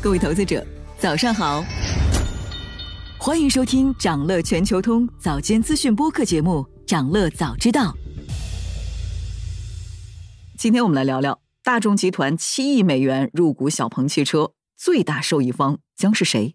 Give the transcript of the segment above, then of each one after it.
各位投资者，早上好！欢迎收听长乐全球通早间资讯播客节目《长乐早知道》。今天我们来聊聊大众集团七亿美元入股小鹏汽车，最大受益方将是谁？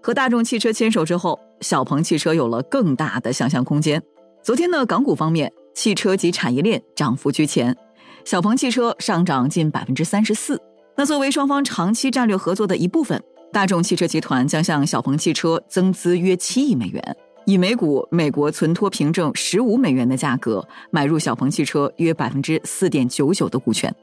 和大众汽车牵手之后，小鹏汽车有了更大的想象空间。昨天的港股方面，汽车及产业链涨幅居前，小鹏汽车上涨近百分之三十四。那作为双方长期战略合作的一部分，大众汽车集团将向小鹏汽车增资约七亿美元，以每股美国存托凭证十五美元的价格买入小鹏汽车约百分之四点九九的股权。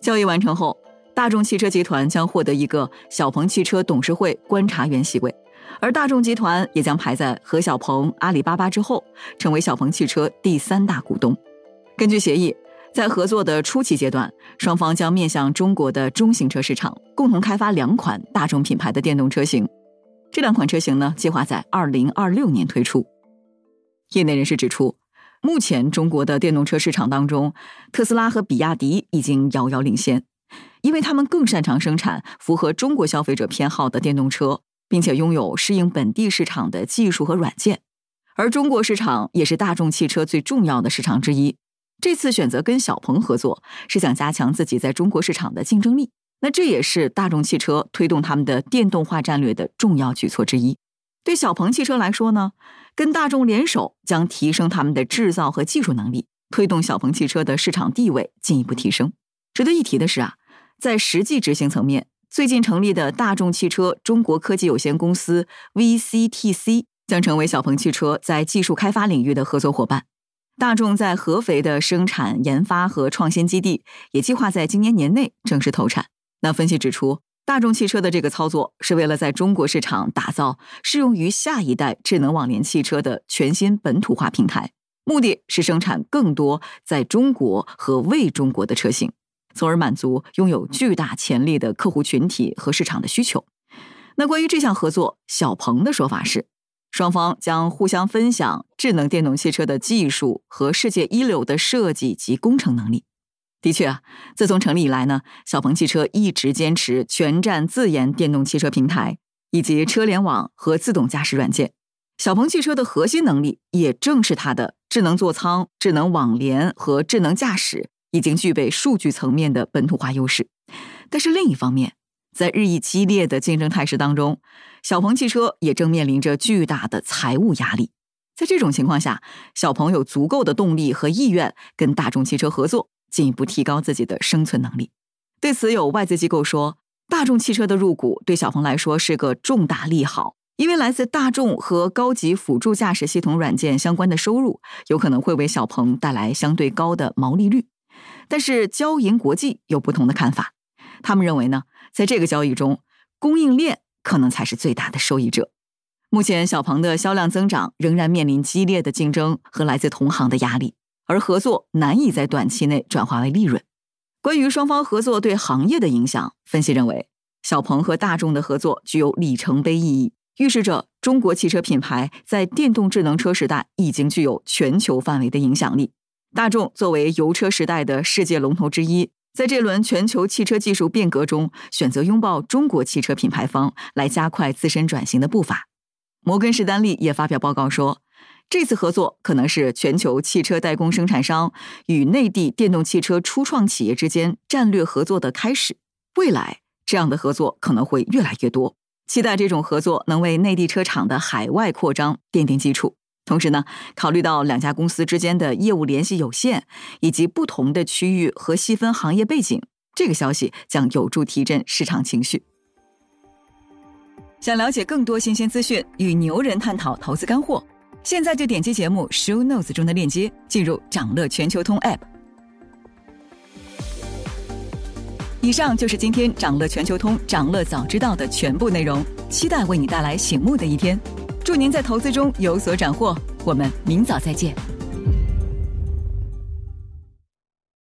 交易完成后。大众汽车集团将获得一个小鹏汽车董事会观察员席位，而大众集团也将排在何小鹏、阿里巴巴之后，成为小鹏汽车第三大股东。根据协议，在合作的初期阶段，双方将面向中国的中型车市场，共同开发两款大众品牌的电动车型。这两款车型呢，计划在二零二六年推出。业内人士指出，目前中国的电动车市场当中，特斯拉和比亚迪已经遥遥领先。因为他们更擅长生产符合中国消费者偏好的电动车，并且拥有适应本地市场的技术和软件，而中国市场也是大众汽车最重要的市场之一。这次选择跟小鹏合作，是想加强自己在中国市场的竞争力。那这也是大众汽车推动他们的电动化战略的重要举措之一。对小鹏汽车来说呢，跟大众联手将提升他们的制造和技术能力，推动小鹏汽车的市场地位进一步提升。值得一提的是啊。在实际执行层面，最近成立的大众汽车中国科技有限公司 （VCTC） 将成为小鹏汽车在技术开发领域的合作伙伴。大众在合肥的生产研发和创新基地也计划在今年年内正式投产。那分析指出，大众汽车的这个操作是为了在中国市场打造适用于下一代智能网联汽车的全新本土化平台，目的是生产更多在中国和为中国的车型。从而满足拥有巨大潜力的客户群体和市场的需求。那关于这项合作，小鹏的说法是，双方将互相分享智能电动汽车的技术和世界一流的设计及工程能力。的确啊，自从成立以来呢，小鹏汽车一直坚持全站自研电动汽车平台以及车联网和自动驾驶软件。小鹏汽车的核心能力也正是它的智能座舱、智能网联和智能驾驶。已经具备数据层面的本土化优势，但是另一方面，在日益激烈的竞争态势当中，小鹏汽车也正面临着巨大的财务压力。在这种情况下，小鹏有足够的动力和意愿跟大众汽车合作，进一步提高自己的生存能力。对此，有外资机构说，大众汽车的入股对小鹏来说是个重大利好，因为来自大众和高级辅助驾驶系统软件相关的收入，有可能会为小鹏带来相对高的毛利率。但是交银国际有不同的看法，他们认为呢，在这个交易中，供应链可能才是最大的受益者。目前小鹏的销量增长仍然面临激烈的竞争和来自同行的压力，而合作难以在短期内转化为利润。关于双方合作对行业的影响，分析认为，小鹏和大众的合作具有里程碑意义，预示着中国汽车品牌在电动智能车时代已经具有全球范围的影响力。大众作为油车时代的世界龙头之一，在这轮全球汽车技术变革中，选择拥抱中国汽车品牌方，来加快自身转型的步伐。摩根士丹利也发表报告说，这次合作可能是全球汽车代工生产商与内地电动汽车初创企业之间战略合作的开始。未来，这样的合作可能会越来越多。期待这种合作能为内地车厂的海外扩张奠定基础。同时呢，考虑到两家公司之间的业务联系有限，以及不同的区域和细分行业背景，这个消息将有助提振市场情绪。想了解更多新鲜资讯，与牛人探讨投资干货，现在就点击节目 show notes 中的链接，进入掌乐全球通 app。以上就是今天掌乐全球通掌乐早知道的全部内容，期待为你带来醒目的一天。祝您在投资中有所斩获，我们明早再见。